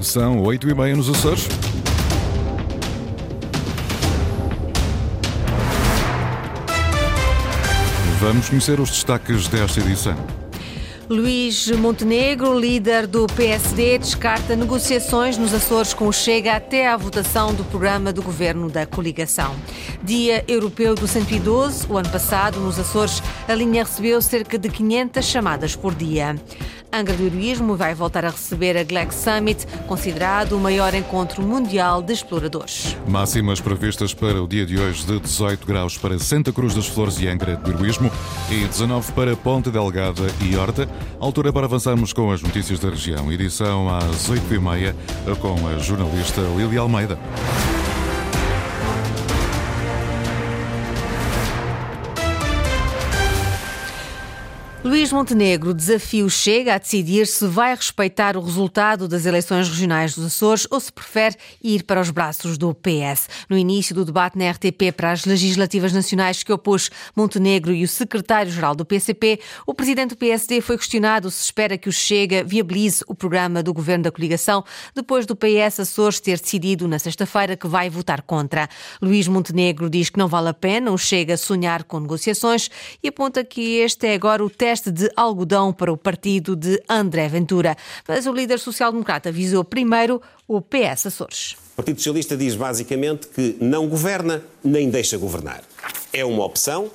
São oito e meia nos Açores. Vamos conhecer os destaques desta edição. Luís Montenegro, líder do PSD, descarta negociações nos Açores com o Chega até à votação do programa do governo da coligação. Dia Europeu do 112, o ano passado, nos Açores, a linha recebeu cerca de 500 chamadas por dia. Angra do Heroísmo vai voltar a receber a Glax Summit, considerado o maior encontro mundial de exploradores. Máximas previstas para o dia de hoje de 18 graus para Santa Cruz das Flores e Angra do Heroísmo e 19 para Ponte Delgada e Horta. Altura para avançarmos com as notícias da região. Edição às 8h30 com a jornalista Lili Almeida. Luís Montenegro desafio Chega a decidir se vai respeitar o resultado das eleições regionais dos Açores ou se prefere ir para os braços do PS. No início do debate na RTP para as legislativas nacionais que opôs Montenegro e o secretário-geral do PCP, o presidente do PSD foi questionado se espera que o Chega viabilize o programa do governo da coligação depois do PS Açores ter decidido na sexta-feira que vai votar contra. Luís Montenegro diz que não vale a pena o Chega sonhar com negociações e aponta que este é agora o teste teste de algodão para o partido de André Ventura. Mas o líder social-democrata visou primeiro o PS Açores. O Partido Socialista diz basicamente que não governa nem deixa governar. É uma opção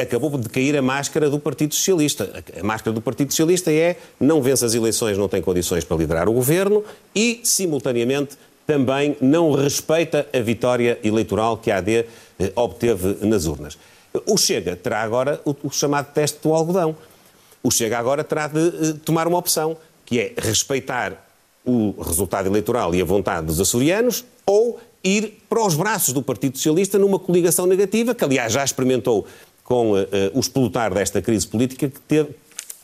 acabou de cair a máscara do Partido Socialista. A máscara do Partido Socialista é não vence as eleições, não tem condições para liderar o governo e, simultaneamente, também não respeita a vitória eleitoral que a AD eh, obteve nas urnas. O Chega terá agora o, o chamado teste do algodão. O Chega agora terá de uh, tomar uma opção, que é respeitar o resultado eleitoral e a vontade dos açorianos ou ir para os braços do Partido Socialista numa coligação negativa, que aliás já experimentou com uh, uh, o explotar desta crise política, que teve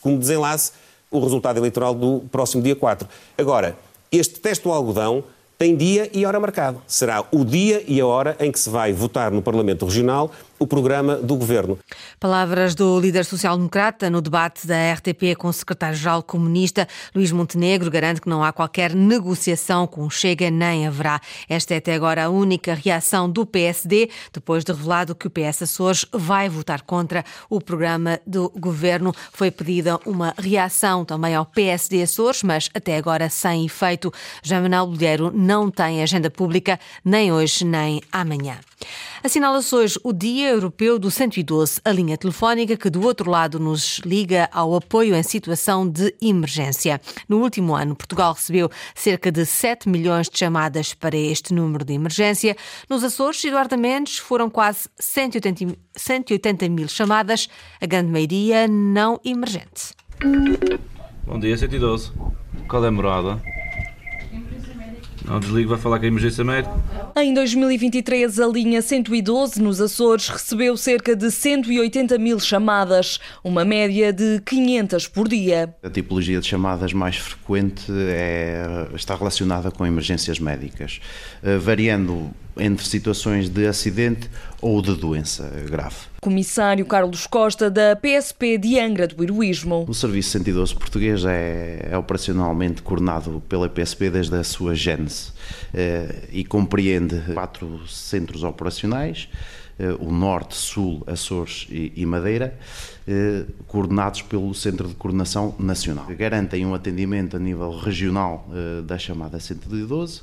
como desenlace o resultado eleitoral do próximo dia 4. Agora, este teste do algodão tem dia e hora marcado. Será o dia e a hora em que se vai votar no Parlamento Regional o programa do governo. Palavras do líder social-democrata no debate da RTP com o secretário-geral comunista Luís Montenegro garante que não há qualquer negociação com Chega, nem haverá. Esta é até agora a única reação do PSD, depois de revelado que o PS Açores vai votar contra o programa do governo. Foi pedida uma reação também ao PSD Açores, mas até agora sem efeito. João Manuel Bolheiro não tem agenda pública nem hoje nem amanhã. Assinala-se hoje o Dia Europeu do 112, a linha telefónica que do outro lado nos liga ao apoio em situação de emergência. No último ano, Portugal recebeu cerca de 7 milhões de chamadas para este número de emergência. Nos Açores, Eduardo Mendes, foram quase 180, 180 mil chamadas, a grande maioria não emergente. Bom dia, 112. Qual é a morada? Não desligo, vai falar com a emergência médica. Em 2023, a linha 112 nos Açores recebeu cerca de 180 mil chamadas, uma média de 500 por dia. A tipologia de chamadas mais frequente é, está relacionada com emergências médicas, eh, variando entre situações de acidente ou de doença grave. Comissário Carlos Costa, da PSP de Angra do Heroísmo. O Serviço 112 português é, é operacionalmente coordenado pela PSP desde a sua gênese eh, e compreende quatro centros operacionais, eh, o Norte, Sul, Açores e Madeira, eh, coordenados pelo Centro de Coordenação Nacional. Garantem um atendimento a nível regional da chamada 112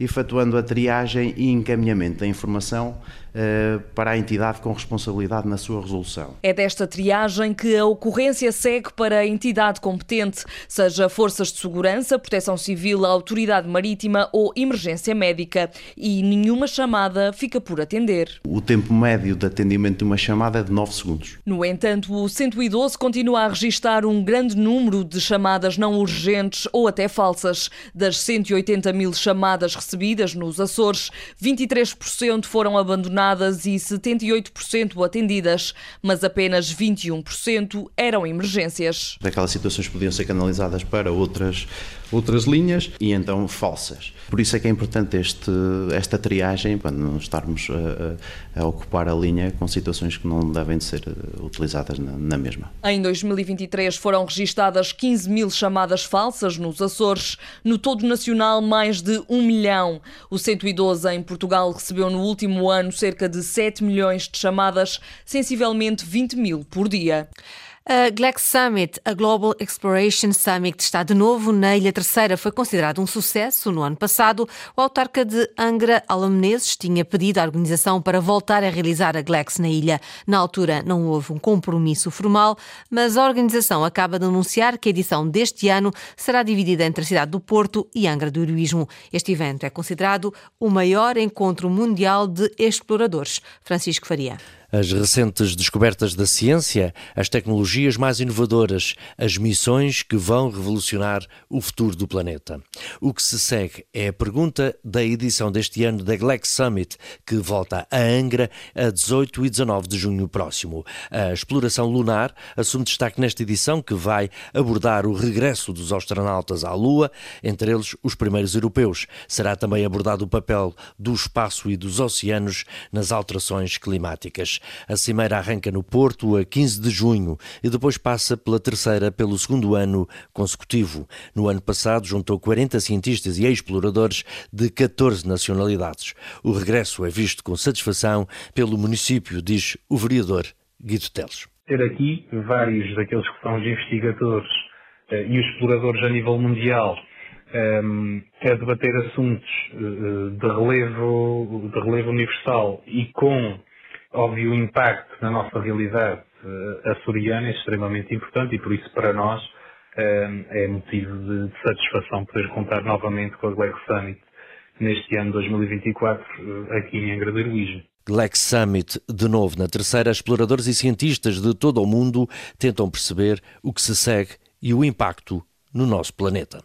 efetuando a triagem e encaminhamento da informação uh, para a entidade com responsabilidade na sua resolução. É desta triagem que a ocorrência segue para a entidade competente, seja forças de segurança, proteção civil, autoridade marítima ou emergência médica, e nenhuma chamada fica por atender. O tempo médio de atendimento de uma chamada é de 9 segundos. No entanto, o 112 continua a registrar um grande número de chamadas não urgentes ou até falsas. Das 180 mil chamadas recebidas, recebidas nos Açores, 23% foram abandonadas e 78% atendidas, mas apenas 21% eram emergências. Aquelas situações podiam ser canalizadas para outras outras linhas e então falsas. Por isso é que é importante este, esta triagem para não estarmos a, a, ocupar a linha com situações que não devem de ser eh, utilizadas na, na mesma. Em 2023 foram registadas 15 mil chamadas falsas nos Açores. No todo nacional, mais de um milhão. O 112 em Portugal recebeu no último ano cerca de 7 milhões de chamadas, sensivelmente 20 mil por dia. A Glax Summit, a Global Exploration Summit, está de novo na Ilha Terceira. Foi considerado um sucesso no ano passado. O autarca de Angra, Alan Menezes, tinha pedido à organização para voltar a realizar a Glax na ilha. Na altura, não houve um compromisso formal, mas a organização acaba de anunciar que a edição deste ano será dividida entre a cidade do Porto e Angra do Heroísmo. Este evento é considerado o maior encontro mundial de exploradores. Francisco Faria as recentes descobertas da ciência, as tecnologias mais inovadoras, as missões que vão revolucionar o futuro do planeta. O que se segue é a pergunta da edição deste ano da Glex Summit, que volta a Angra a 18 e 19 de junho próximo. A exploração lunar assume destaque nesta edição que vai abordar o regresso dos astronautas à Lua, entre eles os primeiros europeus. Será também abordado o papel do espaço e dos oceanos nas alterações climáticas. A cimeira arranca no Porto a 15 de junho e depois passa pela terceira pelo segundo ano consecutivo. No ano passado, juntou 40 cientistas e exploradores de 14 nacionalidades. O regresso é visto com satisfação pelo município, diz o vereador Guido Teles. Ter aqui vários daqueles que são os investigadores eh, e os exploradores a nível mundial a debater assuntos uh, de relevo, de relevo universal e com Óbvio, o impacto na nossa realidade uh, açoriana é extremamente importante e por isso para nós uh, é motivo de, satisfação poder contar novamente com a Glex Summit neste ano 2024 uh, aqui em Angra do Heroísmo. Glex Summit, de novo na terceira, exploradores e cientistas de todo o mundo tentam perceber o que se segue e o impacto no nosso planeta.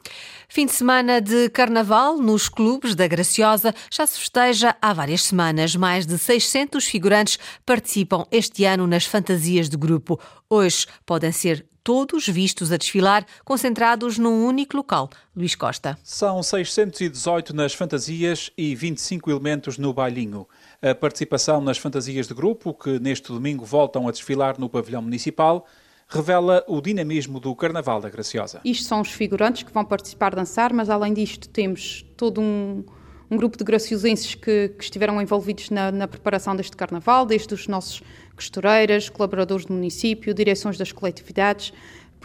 Fim de semana de carnaval nos clubes da Graciosa já se festeja há várias semanas. Mais de 600 figurantes participam este ano nas fantasias de grupo. Hoje podem ser todos vistos a desfilar, concentrados num único local. Luís Costa. São 618 nas fantasias e 25 elementos no bailinho. A participação nas fantasias de grupo, que neste domingo voltam a desfilar no pavilhão municipal, revela o dinamismo do Carnaval da Graciosa. Isto são os figurantes que vão participar dançar, mas além disto temos todo um, um grupo de graciosenses que, que estiveram envolvidos na, na, preparação deste Carnaval, desde os nossos costureiras, colaboradores do município, direções das coletividades,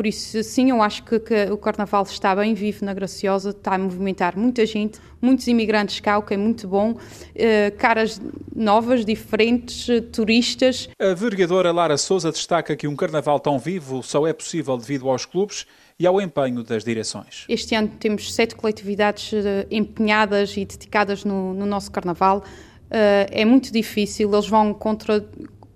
por isso, sim, eu acho que, que, o Carnaval está bem vivo na Graciosa, está a movimentar muita gente, muitos imigrantes cá, o que é muito bom, uh, caras novas, diferentes, uh, turistas. A vereadora Lara Souza destaca que um Carnaval tão vivo só é possível devido aos clubes e ao empenho das direções. Este ano temos sete coletividades uh, empenhadas e dedicadas no, no nosso Carnaval. é muito difícil, eles vão contra,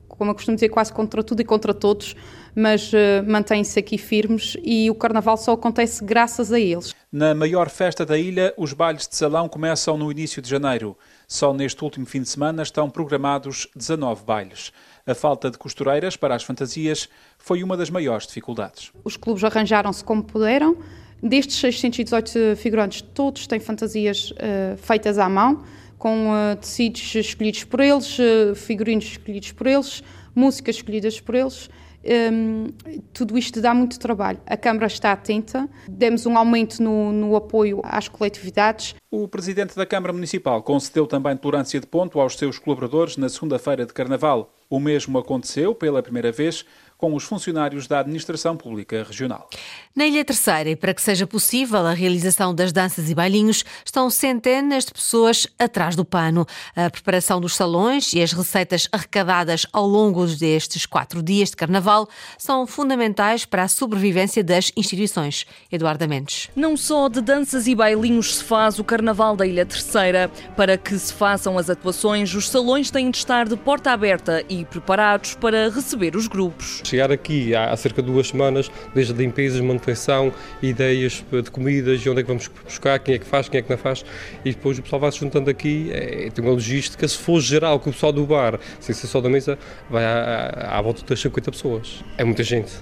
como eu costumo dizer, quase contra tudo e contra todos mas uh, mantêm-se aqui firmes e o Carnaval só acontece graças a eles. Na maior festa da ilha, os bailes de salão começam no início de janeiro. Só neste último fim de semana estão programados 19 bailes. A falta de costureiras para as fantasias foi uma das maiores dificuldades. Os clubes arranjaram-se como puderam. Destes 618 figurantes, todos têm fantasias uh, feitas à mão, com uh, tecidos escolhidos por eles, uh, figurinos escolhidos por eles, músicas escolhidas por eles um, tudo isto dá muito trabalho. A Câmara está atenta, demos um aumento no, no, apoio às coletividades. O Presidente da Câmara Municipal concedeu também tolerância de ponto aos seus colaboradores na segunda-feira de Carnaval. O mesmo aconteceu, pela primeira vez, com os funcionários da Administração Pública Regional. Na Ilha Terceira, e para que seja possível a realização das danças e bailinhos, estão centenas de pessoas atrás do pano. A preparação dos salões e as receitas arrecadadas ao longo destes quatro dias de carnaval são fundamentais para a sobrevivência das instituições. Eduardo Mendes. Não só de danças e bailinhos se faz o Carnaval da Ilha Terceira. Para que se façam as atuações, os salões têm de estar de porta aberta e preparados para receber os grupos chegar aqui há, cerca de duas semanas, desde limpezas, manutenção, ideias de comidas, e onde é que vamos buscar, quem é que faz, quem é que não faz, e depois o pessoal vai se juntando aqui, é, tem uma logística, se for geral, que o pessoal do bar, sem ser só da mesa, vai à, à volta das 50 pessoas. É muita gente.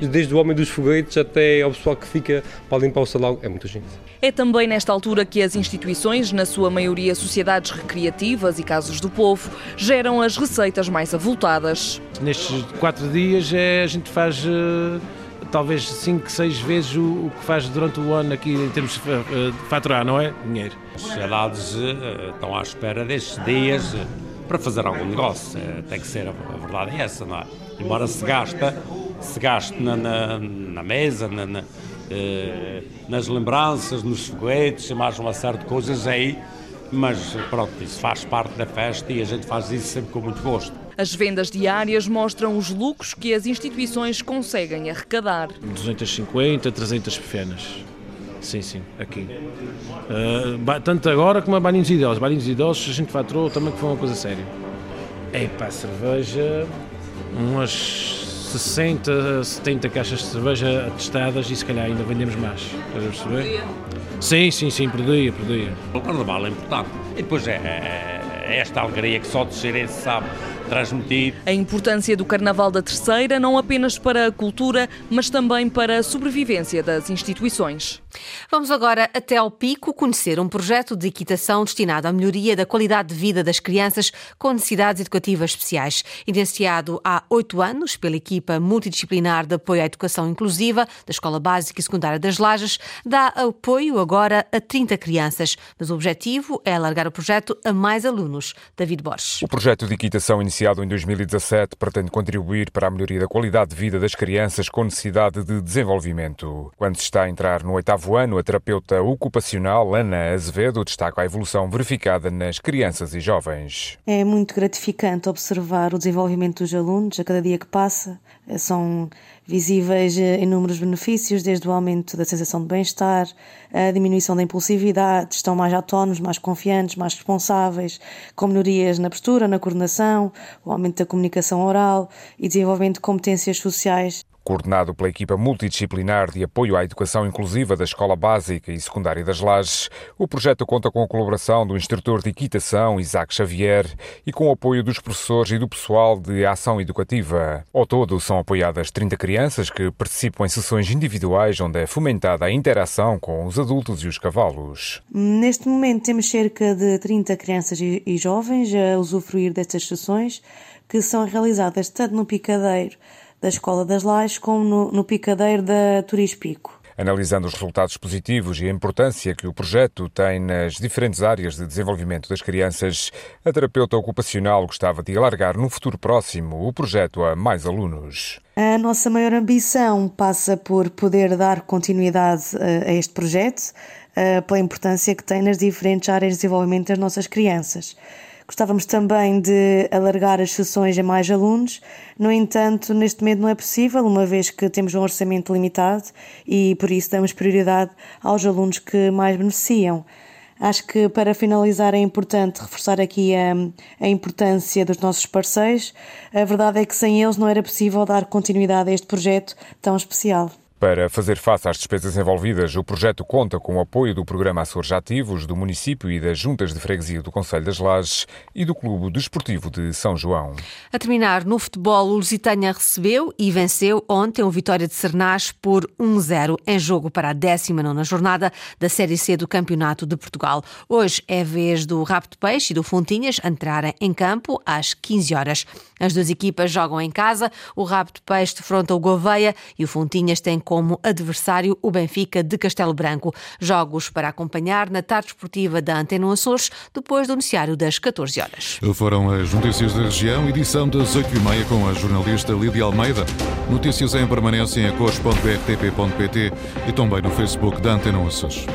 Desde o homem dos foguetes até ao pessoal que fica para limpar o salão, é muita gente. É também nesta altura que as instituições, na sua maioria sociedades recreativas e casas do povo, geram as receitas mais avultadas. Nestes quatro dias é, a gente faz uh, talvez cinco, seis vezes o, o, que faz durante o ano aqui em termos de uh, faturar, não é? Dinheiro. As sociedades uh, estão à espera destes dias para fazer algum negócio. tem que ser, a verdade é essa, não é? Embora se gasta, se gaste na, na, na mesa, na, na eh, nas lembranças, nos foguetes, mais uma série de coisas aí, mas pronto, isso faz parte da festa e a gente faz isso sempre com muito gosto. As vendas diárias mostram os lucros que as instituições conseguem arrecadar. 250, 300 pequenas. Sim, sim, aqui. Uh, tanto agora como a banhinhos idosos. Banhinhos idosos a gente faturou também que foi uma coisa séria. É para cerveja, umas 60, 70 caixas de cerveja atestadas e se calhar ainda vendemos mais. Estás a perceber? Sim, sim, sim, por dia, por dia. O carnaval é importante. E depois é, é, é esta alegria que só de Xerez sabe transmitir. A importância do Carnaval da Terceira não apenas para a cultura, mas também para a sobrevivência das instituições. Vamos agora até ao Pico conhecer um projeto de equitação destinado à melhoria da qualidade de vida das crianças com necessidades educativas especiais. Iniciado há oito anos pela equipa multidisciplinar de apoio à educação inclusiva da Escola Básica e Secundária das Lajes, dá apoio agora a 30 crianças, mas o objetivo é alargar o projeto a mais alunos. David Borges. O projeto de equitação iniciado em 2017 pretende contribuir para a melhoria da qualidade de vida das crianças com necessidade de desenvolvimento. Quando se está a entrar no oitavo ano, a terapeuta ocupacional Ana Azevedo destaca a evolução verificada nas crianças e jovens. É muito gratificante observar o desenvolvimento dos alunos a cada dia que passa. São visíveis eh, inúmeros benefícios, desde o aumento da sensação de bem-estar, a diminuição da impulsividade, estão mais autónomos, mais confiantes, mais responsáveis, com melhorias na postura, na coordenação, o aumento da comunicação oral e desenvolvimento de competências sociais. Coordenado pela equipa multidisciplinar de apoio à educação inclusiva da Escola Básica e Secundária das Lajes, o projeto conta com a colaboração do instrutor de equitação Isaac Xavier e com o apoio dos professores e do pessoal de ação educativa. Ao todo, são apoiadas 30 crianças que participam em sessões individuais onde é fomentada a interação com os adultos e os cavalos. Neste momento temos cerca de 30 crianças e jovens a usufruir destas sessões que são realizadas tanto no picadeiro da Escola das Lajes como no, no picadeiro da Turispico. Analisando os resultados positivos e a importância que o projeto tem nas diferentes áreas de desenvolvimento das crianças, a terapeuta ocupacional gostava de alargar no futuro próximo o projeto a mais alunos. A nossa maior ambição passa por poder dar continuidade a este projeto, pela importância que tem nas diferentes áreas de desenvolvimento das nossas crianças. Gostávamos também de alargar as sessões a mais alunos, no entanto, neste momento não é possível, uma vez que temos um orçamento limitado e por isso damos prioridade aos alunos que mais beneficiam. Acho que para finalizar é importante reforçar aqui a, a, importância dos nossos parceiros. A verdade é que sem eles não era possível dar continuidade a este projeto tão especial. Para fazer face às despesas envolvidas, o projeto conta com o apoio do Programa Açores Ativos, do município e das juntas de freguesia do Conselho das Lajes e do Clube Desportivo de São João. A terminar no futebol, o Lusitânia recebeu e venceu ontem o Vitória de Sernás por 1-0 em jogo para a 19ª jornada da Série C do Campeonato de Portugal. Hoje é vez do de Peixe e do Fontinhas entrarem em campo às 15 horas. As duas equipas jogam em casa, o Rabo de Peixe defronta o Gouveia e o Fontinhas tem como adversário o Benfica de Castelo Branco. Jogos para acompanhar na tarde esportiva da Antena Açores, depois do noticiário das 14 horas. Foram as notícias da região, edição das 8h30 com a jornalista Lídia Almeida. Notícias em permanência em acores.brtp.pt e também no Facebook da Antena Açores.